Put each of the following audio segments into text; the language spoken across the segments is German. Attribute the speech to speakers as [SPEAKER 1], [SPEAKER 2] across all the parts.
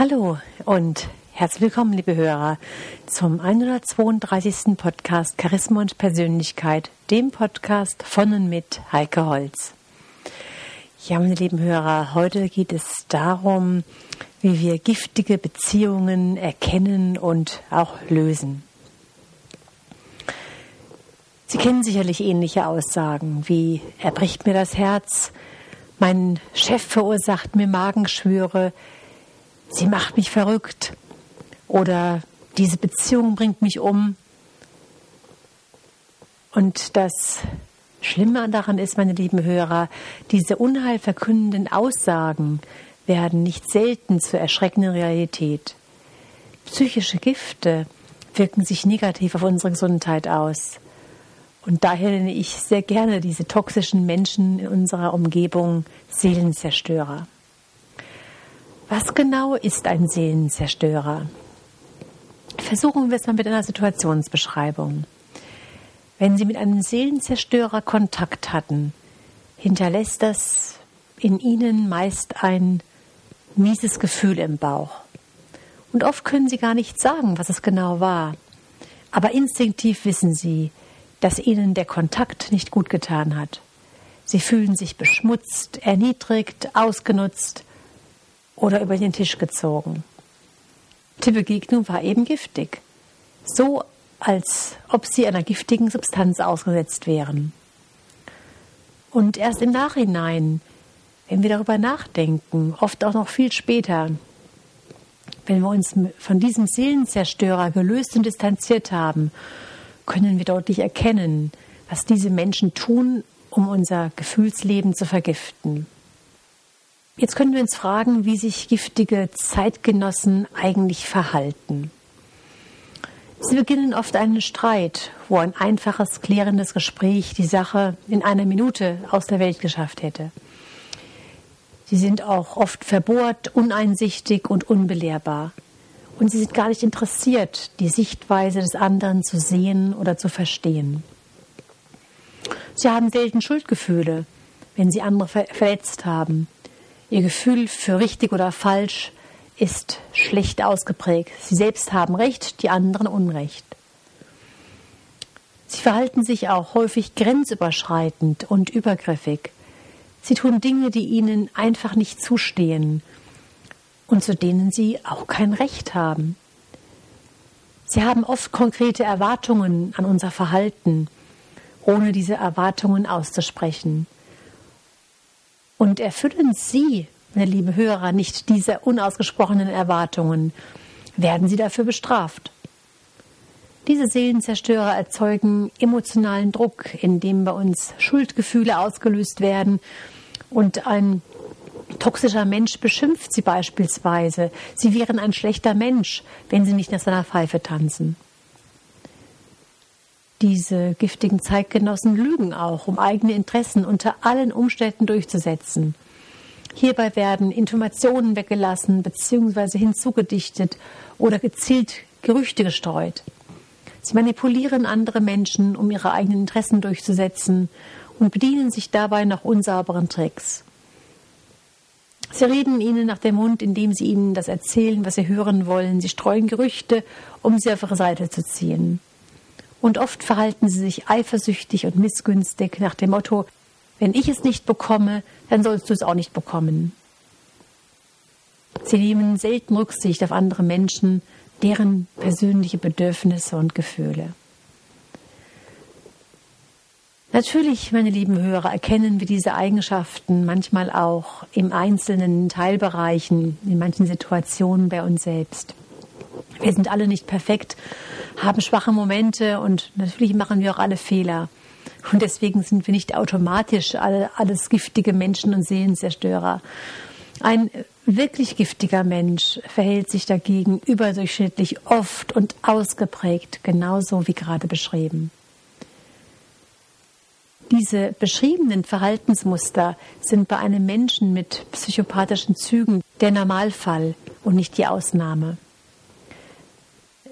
[SPEAKER 1] Hallo und herzlich willkommen, liebe Hörer, zum 132. Podcast Charisma und Persönlichkeit, dem Podcast von und mit Heike Holz. Ja, meine lieben Hörer, heute geht es darum, wie wir giftige Beziehungen erkennen und auch lösen. Sie kennen sicherlich ähnliche Aussagen wie er bricht mir das Herz, mein Chef verursacht mir Magenschwüre, sie macht mich verrückt oder diese Beziehung bringt mich um. Und das Schlimme daran ist, meine lieben Hörer, diese unheilverkündenden Aussagen werden nicht selten zur erschreckenden Realität. Psychische Gifte wirken sich negativ auf unsere Gesundheit aus. Und daher nenne ich sehr gerne diese toxischen Menschen in unserer Umgebung Seelenzerstörer. Was genau ist ein Seelenzerstörer? Versuchen wir es mal mit einer Situationsbeschreibung. Wenn Sie mit einem Seelenzerstörer Kontakt hatten, hinterlässt das in Ihnen meist ein mieses Gefühl im Bauch. Und oft können Sie gar nicht sagen, was es genau war. Aber instinktiv wissen Sie, dass Ihnen der Kontakt nicht gut getan hat. Sie fühlen sich beschmutzt, erniedrigt, ausgenutzt oder über den Tisch gezogen. Die Begegnung war eben giftig, so als ob sie einer giftigen Substanz ausgesetzt wären. Und erst im Nachhinein, wenn wir darüber nachdenken, oft auch noch viel später, wenn wir uns von diesem Seelenzerstörer gelöst und distanziert haben, können wir deutlich erkennen, was diese Menschen tun, um unser Gefühlsleben zu vergiften. Jetzt können wir uns fragen, wie sich giftige Zeitgenossen eigentlich verhalten. Sie beginnen oft einen Streit, wo ein einfaches, klärendes Gespräch die Sache in einer Minute aus der Welt geschafft hätte. Sie sind auch oft verbohrt, uneinsichtig und unbelehrbar. Und sie sind gar nicht interessiert, die Sichtweise des anderen zu sehen oder zu verstehen. Sie haben selten Schuldgefühle, wenn sie andere verletzt haben Ihr Gefühl für richtig oder falsch ist schlecht ausgeprägt. Sie selbst haben Recht, die anderen Unrecht. Sie verhalten sich auch häufig grenzüberschreitend und übergriffig. Sie tun Dinge, die ihnen einfach nicht zustehen und zu denen sie auch kein Recht haben. Sie haben oft konkrete Erwartungen an unser Verhalten, ohne diese Erwartungen auszusprechen. Und erfüllen Sie, meine lieben Hörer, nicht diese unausgesprochenen Erwartungen, werden Sie dafür bestraft. Diese Seelenzerstörer erzeugen emotionalen Druck, indem bei uns Schuldgefühle ausgelöst werden und ein toxischer Mensch beschimpft sie beispielsweise. Sie wären ein schlechter Mensch, wenn sie nicht nach seiner Pfeife tanzen. Diese giftigen Zeitgenossen lügen auch, um eigene Interessen unter allen Umständen durchzusetzen. Hierbei werden Informationen weggelassen bzw. hinzugedichtet oder gezielt Gerüchte gestreut. Sie manipulieren andere Menschen, um ihre eigenen Interessen durchzusetzen und bedienen sich dabei nach unsauberen Tricks. Sie reden ihnen nach dem Mund, indem sie ihnen das erzählen, was sie hören wollen. Sie streuen Gerüchte, um sie auf ihre Seite zu ziehen. Und oft verhalten sie sich eifersüchtig und missgünstig nach dem Motto, wenn ich es nicht bekomme, dann sollst du es auch nicht bekommen. Sie nehmen selten Rücksicht auf andere Menschen, deren persönliche Bedürfnisse und Gefühle. Natürlich, meine lieben Hörer, erkennen wir diese Eigenschaften manchmal auch im einzelnen Teilbereichen, in manchen Situationen bei uns selbst. Wir sind alle nicht perfekt, haben schwache Momente und natürlich machen wir auch alle Fehler. Und deswegen sind wir nicht automatisch alle, alles giftige Menschen und Seelenzerstörer. Ein wirklich giftiger Mensch verhält sich dagegen überdurchschnittlich oft und ausgeprägt, genauso wie gerade beschrieben. Diese beschriebenen Verhaltensmuster sind bei einem Menschen mit psychopathischen Zügen der Normalfall und nicht die Ausnahme.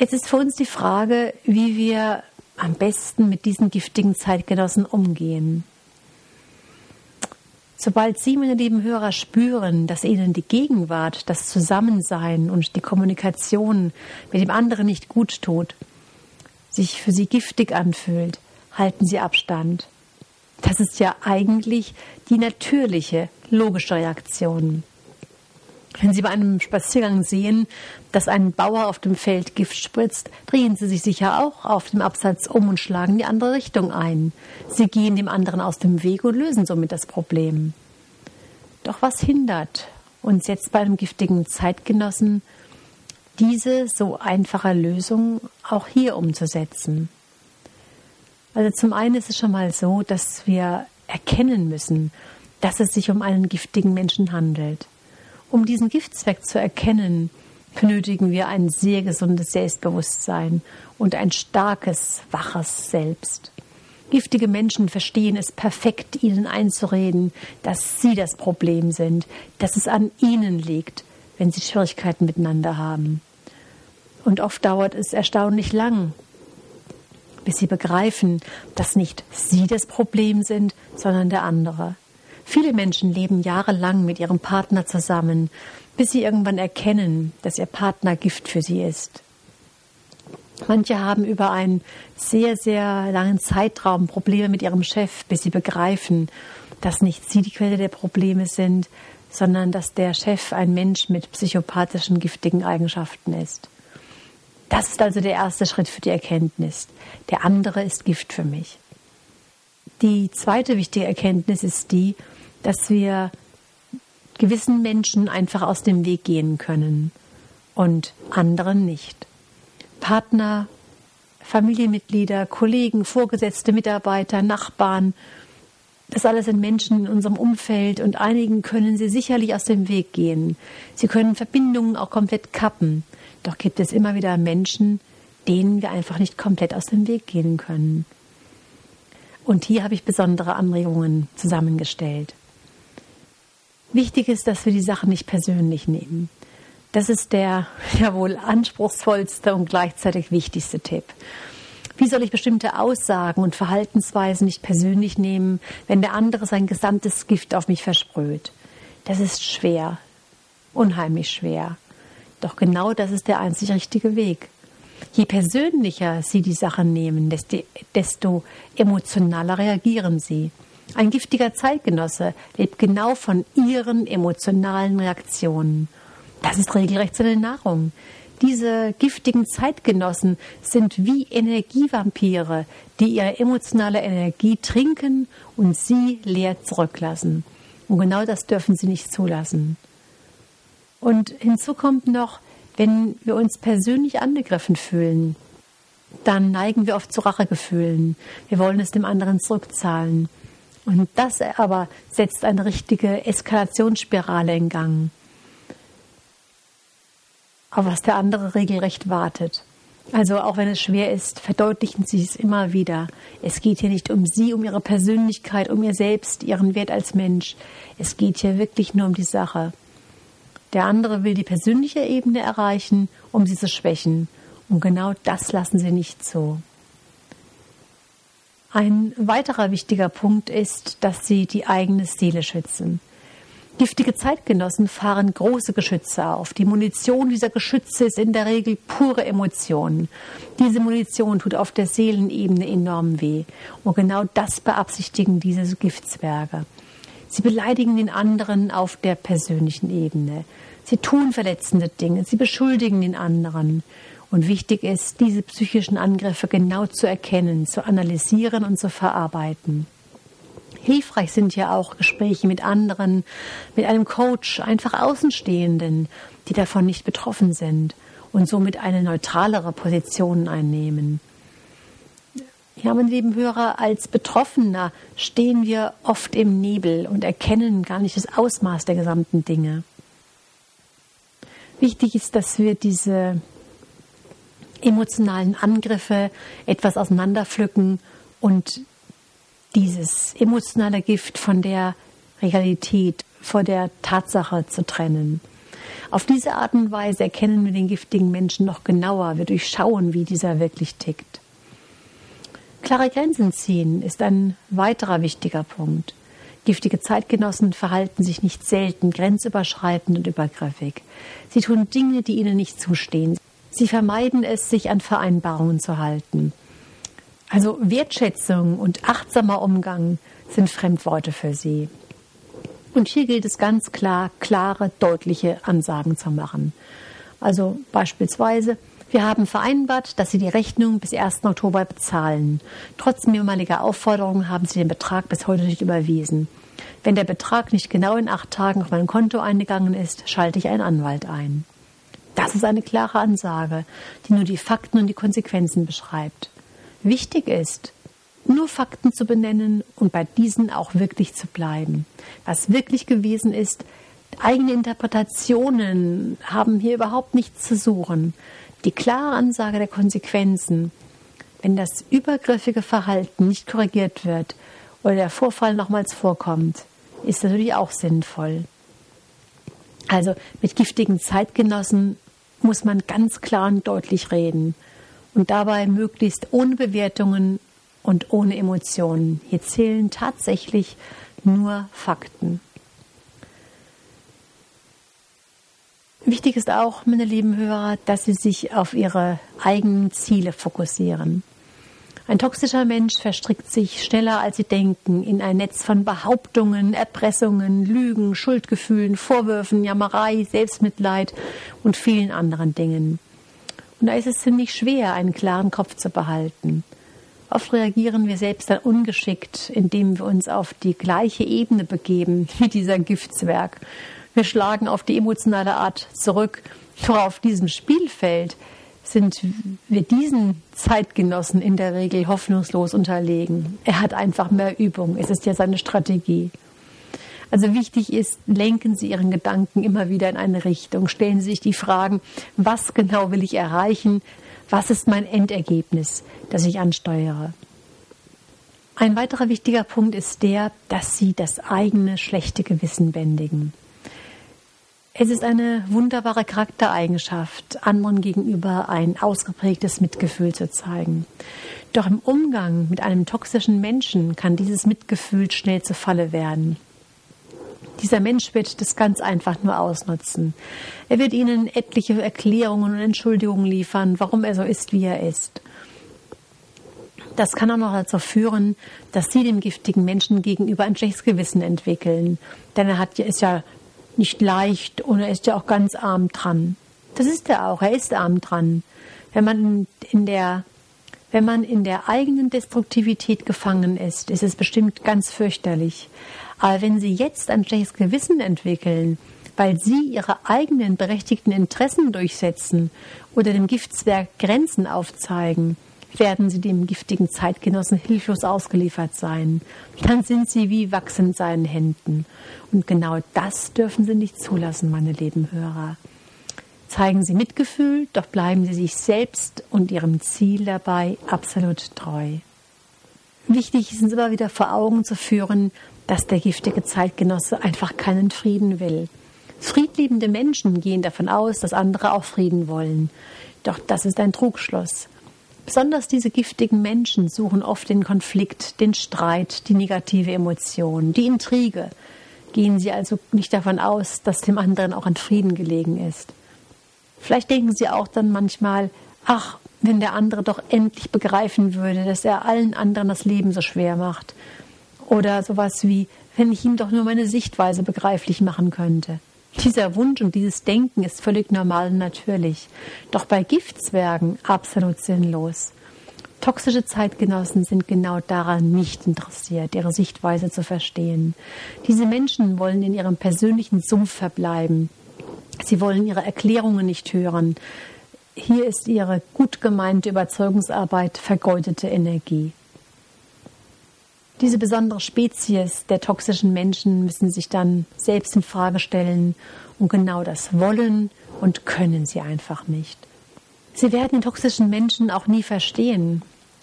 [SPEAKER 1] Jetzt ist für uns die Frage, wie wir am besten mit diesen giftigen Zeitgenossen umgehen. Sobald Sie, meine lieben Hörer, spüren, dass Ihnen die Gegenwart, das Zusammensein und die Kommunikation mit dem anderen nicht gut tut, sich für Sie giftig anfühlt, halten Sie Abstand. Das ist ja eigentlich die natürliche, logische Reaktion. Wenn Sie bei einem Spaziergang sehen, dass ein Bauer auf dem Feld Gift spritzt, drehen Sie sich sicher auch auf dem Absatz um und schlagen die andere Richtung ein. Sie gehen dem anderen aus dem Weg und lösen somit das Problem. Doch was hindert uns jetzt bei einem giftigen Zeitgenossen, diese so einfache Lösung auch hier umzusetzen? Also zum einen ist es schon mal so, dass wir erkennen müssen, dass es sich um einen giftigen Menschen handelt. Um diesen Giftzweck zu erkennen, benötigen wir ein sehr gesundes Selbstbewusstsein und ein starkes, waches Selbst. Giftige Menschen verstehen es perfekt, ihnen einzureden, dass sie das Problem sind, dass es an ihnen liegt, wenn sie Schwierigkeiten miteinander haben. Und oft dauert es erstaunlich lang, bis sie begreifen, dass nicht sie das Problem sind, sondern der andere. Viele Menschen leben jahrelang mit ihrem Partner zusammen, bis sie irgendwann erkennen, dass ihr Partner Gift für sie ist. Manche haben über einen sehr, sehr langen Zeitraum Probleme mit ihrem Chef, bis sie begreifen, dass nicht sie die Quelle der Probleme sind, sondern dass der Chef ein Mensch mit psychopathischen, giftigen Eigenschaften ist. Das ist also der erste Schritt für die Erkenntnis. Der andere ist Gift für mich. Die zweite wichtige Erkenntnis ist die, dass wir gewissen Menschen einfach aus dem Weg gehen können und anderen nicht. Partner, Familienmitglieder, Kollegen, Vorgesetzte, Mitarbeiter, Nachbarn, das alles sind Menschen in unserem Umfeld und einigen können sie sicherlich aus dem Weg gehen. Sie können Verbindungen auch komplett kappen. Doch gibt es immer wieder Menschen, denen wir einfach nicht komplett aus dem Weg gehen können. Und hier habe ich besondere Anregungen zusammengestellt. Wichtig ist, dass wir die Sachen nicht persönlich nehmen. Das ist der ja wohl anspruchsvollste und gleichzeitig wichtigste Tipp. Wie soll ich bestimmte Aussagen und Verhaltensweisen nicht persönlich nehmen, wenn der andere sein gesamtes Gift auf mich versprüht? Das ist schwer, unheimlich schwer. Doch genau das ist der einzig richtige Weg. Je persönlicher Sie die Sachen nehmen, desto emotionaler reagieren Sie. Ein giftiger Zeitgenosse lebt genau von ihren emotionalen Reaktionen. Das ist regelrecht seine Nahrung. Diese giftigen Zeitgenossen sind wie Energievampire, die ihre emotionale Energie trinken und sie leer zurücklassen. Und genau das dürfen sie nicht zulassen. Und hinzu kommt noch, wenn wir uns persönlich angegriffen fühlen, dann neigen wir oft zu Rachegefühlen. Wir wollen es dem anderen zurückzahlen. Und das aber setzt eine richtige Eskalationsspirale in Gang, auf was der andere regelrecht wartet. Also auch wenn es schwer ist, verdeutlichen Sie es immer wieder. Es geht hier nicht um Sie, um Ihre Persönlichkeit, um Ihr Selbst, Ihren Wert als Mensch. Es geht hier wirklich nur um die Sache. Der andere will die persönliche Ebene erreichen, um sie zu schwächen. Und genau das lassen Sie nicht zu. Ein weiterer wichtiger Punkt ist, dass sie die eigene Seele schützen. Giftige Zeitgenossen fahren große Geschütze auf. Die Munition dieser Geschütze ist in der Regel pure Emotion. Diese Munition tut auf der Seelenebene enorm weh. Und genau das beabsichtigen diese Giftzwerge. Sie beleidigen den anderen auf der persönlichen Ebene. Sie tun verletzende Dinge. Sie beschuldigen den anderen. Und wichtig ist, diese psychischen Angriffe genau zu erkennen, zu analysieren und zu verarbeiten. Hilfreich sind ja auch Gespräche mit anderen, mit einem Coach, einfach Außenstehenden, die davon nicht betroffen sind und somit eine neutralere Position einnehmen. Ja, meine lieben Hörer, als Betroffener stehen wir oft im Nebel und erkennen gar nicht das Ausmaß der gesamten Dinge. Wichtig ist, dass wir diese emotionalen Angriffe etwas auseinanderpflücken und dieses emotionale Gift von der Realität, vor der Tatsache zu trennen. Auf diese Art und Weise erkennen wir den giftigen Menschen noch genauer. Wir durchschauen, wie dieser wirklich tickt. Klare Grenzen ziehen ist ein weiterer wichtiger Punkt. Giftige Zeitgenossen verhalten sich nicht selten grenzüberschreitend und übergriffig. Sie tun Dinge, die ihnen nicht zustehen. Sie vermeiden es, sich an Vereinbarungen zu halten. Also Wertschätzung und achtsamer Umgang sind Fremdworte für sie. Und hier gilt es ganz klar, klare, deutliche Ansagen zu machen. Also beispielsweise, wir haben vereinbart, dass Sie die Rechnung bis 1. Oktober bezahlen. Trotz mehrmaliger Aufforderungen haben Sie den Betrag bis heute nicht überwiesen. Wenn der Betrag nicht genau in acht Tagen auf mein Konto eingegangen ist, schalte ich einen Anwalt ein. Das ist eine klare Ansage, die nur die Fakten und die Konsequenzen beschreibt. Wichtig ist, nur Fakten zu benennen und bei diesen auch wirklich zu bleiben. Was wirklich gewesen ist, eigene Interpretationen haben hier überhaupt nichts zu suchen. Die klare Ansage der Konsequenzen, wenn das übergriffige Verhalten nicht korrigiert wird oder der Vorfall nochmals vorkommt, ist natürlich auch sinnvoll. Also mit giftigen Zeitgenossen muss man ganz klar und deutlich reden und dabei möglichst ohne Bewertungen und ohne Emotionen. Hier zählen tatsächlich nur Fakten. Wichtig ist auch, meine lieben Hörer, dass Sie sich auf Ihre eigenen Ziele fokussieren. Ein toxischer Mensch verstrickt sich schneller, als Sie denken, in ein Netz von Behauptungen, Erpressungen, Lügen, Schuldgefühlen, Vorwürfen, Jammerei, Selbstmitleid und vielen anderen Dingen. Und da ist es ziemlich schwer, einen klaren Kopf zu behalten. Oft reagieren wir selbst dann ungeschickt, indem wir uns auf die gleiche Ebene begeben wie dieser Giftzwerg. Wir schlagen auf die emotionale Art zurück. Doch auf diesem Spielfeld sind wir diesen Zeitgenossen in der Regel hoffnungslos unterlegen. Er hat einfach mehr Übung. Es ist ja seine Strategie. Also wichtig ist, lenken Sie Ihren Gedanken immer wieder in eine Richtung. Stellen Sie sich die Fragen, was genau will ich erreichen? Was ist mein Endergebnis, das ich ansteuere? Ein weiterer wichtiger Punkt ist der, dass Sie das eigene schlechte Gewissen bändigen. Es ist eine wunderbare Charaktereigenschaft, anderen gegenüber ein ausgeprägtes Mitgefühl zu zeigen. Doch im Umgang mit einem toxischen Menschen kann dieses Mitgefühl schnell zur Falle werden. Dieser Mensch wird das ganz einfach nur ausnutzen. Er wird Ihnen etliche Erklärungen und Entschuldigungen liefern, warum er so ist, wie er ist. Das kann auch noch dazu führen, dass Sie dem giftigen Menschen gegenüber ein schlechtes Gewissen entwickeln. Denn er hat, ist ja nicht leicht und er ist ja auch ganz arm dran. Das ist er auch, er ist arm dran. Wenn man in der, wenn man in der eigenen Destruktivität gefangen ist, ist es bestimmt ganz fürchterlich. Aber wenn Sie jetzt ein schlechtes Gewissen entwickeln, weil Sie Ihre eigenen berechtigten Interessen durchsetzen oder dem Giftzwerg Grenzen aufzeigen, werden Sie dem giftigen Zeitgenossen hilflos ausgeliefert sein. Dann sind Sie wie Wachs in seinen Händen. Und genau das dürfen Sie nicht zulassen, meine lieben Hörer. Zeigen Sie Mitgefühl, doch bleiben Sie sich selbst und Ihrem Ziel dabei absolut treu. Wichtig ist uns immer wieder vor Augen zu führen, dass der giftige Zeitgenosse einfach keinen Frieden will. Friedliebende Menschen gehen davon aus, dass andere auch Frieden wollen. Doch das ist ein Trugschluss. Besonders diese giftigen Menschen suchen oft den Konflikt, den Streit, die negative Emotion, die Intrige. Gehen sie also nicht davon aus, dass dem anderen auch an Frieden gelegen ist. Vielleicht denken sie auch dann manchmal, ach, wenn der andere doch endlich begreifen würde, dass er allen anderen das Leben so schwer macht. Oder sowas wie, wenn ich ihm doch nur meine Sichtweise begreiflich machen könnte. Dieser Wunsch und dieses Denken ist völlig normal und natürlich. Doch bei Giftzwergen absolut sinnlos. Toxische Zeitgenossen sind genau daran nicht interessiert, ihre Sichtweise zu verstehen. Diese Menschen wollen in ihrem persönlichen Sumpf verbleiben. Sie wollen ihre Erklärungen nicht hören. Hier ist ihre gut gemeinte Überzeugungsarbeit vergeudete Energie. Diese besondere Spezies der toxischen Menschen müssen sich dann selbst in Frage stellen und genau das wollen und können sie einfach nicht. Sie werden den toxischen Menschen auch nie verstehen.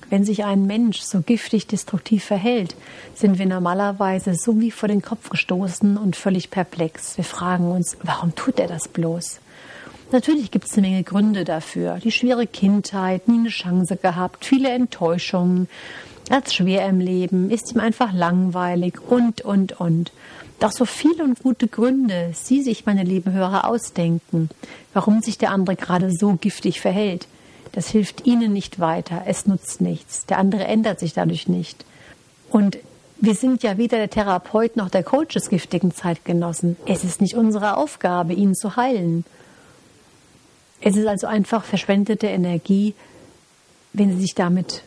[SPEAKER 1] Wenn sich ein Mensch so giftig destruktiv verhält, sind wir normalerweise so wie vor den Kopf gestoßen und völlig perplex. Wir fragen uns, warum tut er das bloß? Natürlich gibt es eine Menge Gründe dafür. Die schwere Kindheit, nie eine Chance gehabt, viele Enttäuschungen, hat schwer im Leben, ist ihm einfach langweilig und, und, und. Doch so viele und gute Gründe Sie sich, meine lieben Hörer, ausdenken, warum sich der andere gerade so giftig verhält. Das hilft Ihnen nicht weiter, es nutzt nichts. Der andere ändert sich dadurch nicht. Und wir sind ja weder der Therapeut noch der Coach des giftigen Zeitgenossen. Es ist nicht unsere Aufgabe, ihn zu heilen. Es ist also einfach verschwendete Energie, wenn Sie sich damit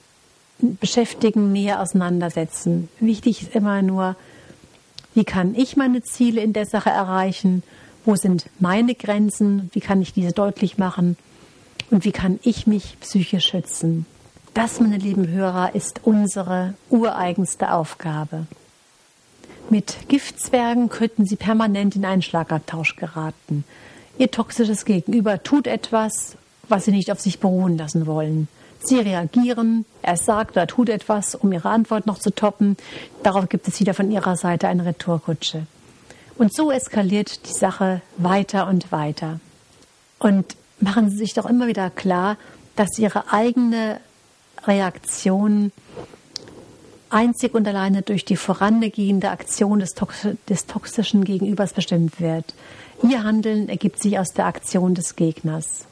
[SPEAKER 1] beschäftigen, näher auseinandersetzen. Wichtig ist immer nur, wie kann ich meine Ziele in der Sache erreichen? Wo sind meine Grenzen? Wie kann ich diese deutlich machen? Und wie kann ich mich psychisch schützen? Das, meine lieben Hörer, ist unsere ureigenste Aufgabe. Mit Giftzwergen könnten Sie permanent in einen Schlagabtausch geraten. Ihr toxisches Gegenüber tut etwas, was Sie nicht auf sich beruhen lassen wollen. Sie reagieren, er sagt oder tut etwas, um Ihre Antwort noch zu toppen. Darauf gibt es wieder von Ihrer Seite eine Retourkutsche. Und so eskaliert die Sache weiter und weiter. Und machen Sie sich doch immer wieder klar, dass Ihre eigene Reaktion einzig und alleine durch die vorangehende Aktion des, Tox des toxischen Gegenübers bestimmt wird. Ihr Handeln ergibt sich aus der Aktion des Gegners.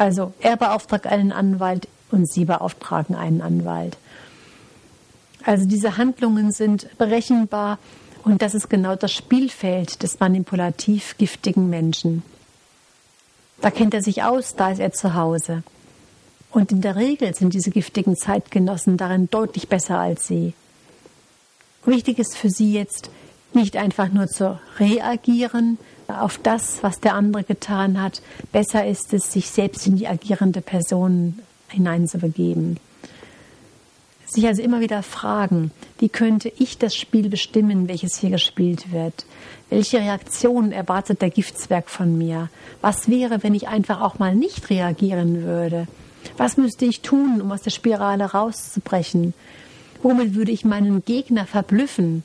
[SPEAKER 1] Also er beauftragt einen Anwalt und Sie beauftragen einen Anwalt. Also diese Handlungen sind berechenbar und das ist genau das Spielfeld des manipulativ giftigen Menschen. Da kennt er sich aus, da ist er zu Hause. Und in der Regel sind diese giftigen Zeitgenossen darin deutlich besser als sie. Wichtig ist für sie jetzt nicht einfach nur zu reagieren auf das, was der andere getan hat. Besser ist es, sich selbst in die agierende Person hineinzubegeben. Sich also immer wieder fragen, wie könnte ich das Spiel bestimmen, welches hier gespielt wird? Welche Reaktion erwartet der Giftzwerg von mir? Was wäre, wenn ich einfach auch mal nicht reagieren würde? Was müsste ich tun, um aus der Spirale rauszubrechen? Womit würde ich meinen Gegner verblüffen?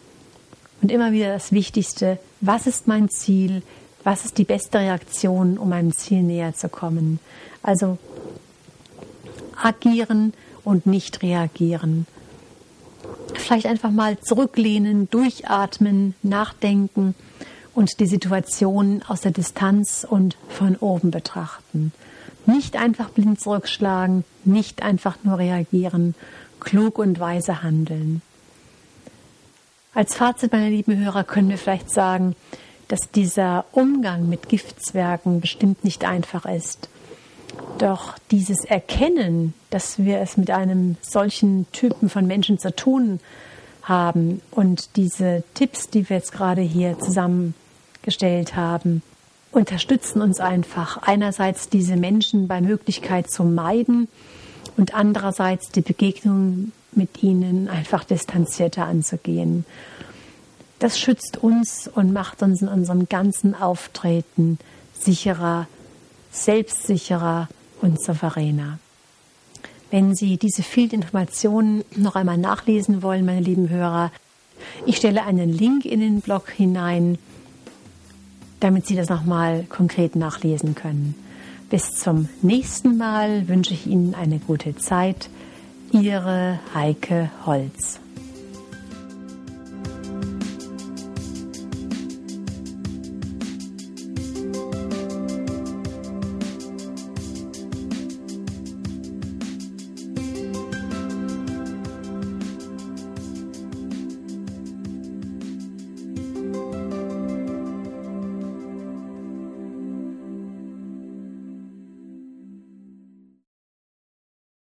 [SPEAKER 1] Und immer wieder das Wichtigste, was ist mein Ziel? Was ist die beste Reaktion, um meinem Ziel näher zu kommen? Also agieren und nicht reagieren. Vielleicht einfach mal zurücklehnen, durchatmen, nachdenken und die Situation aus der Distanz und von oben betrachten. Nicht einfach blind zurückschlagen, nicht einfach nur reagieren, klug und weise handeln. Als Fazit, meine lieben Hörer, können wir vielleicht sagen, dass dieser Umgang mit Giftzwergen bestimmt nicht einfach ist. Doch dieses Erkennen, dass wir es mit einem solchen Typen von Menschen zu tun haben und diese Tipps, die wir jetzt gerade hier zusammengestellt haben, unterstützen uns einfach. Einerseits diese Menschen bei Möglichkeit zu meiden und andererseits die Begegnung mit ihnen einfach distanzierter anzugehen. Das schützt uns und macht uns in unserem ganzen Auftreten sicherer, selbstsicherer und souveräner. Wenn Sie diese vielen Informationen noch einmal nachlesen wollen, meine lieben Hörer, ich stelle einen Link in den Blog hinein damit Sie das nochmal konkret nachlesen können. Bis zum nächsten Mal wünsche ich Ihnen eine gute Zeit. Ihre Heike Holz.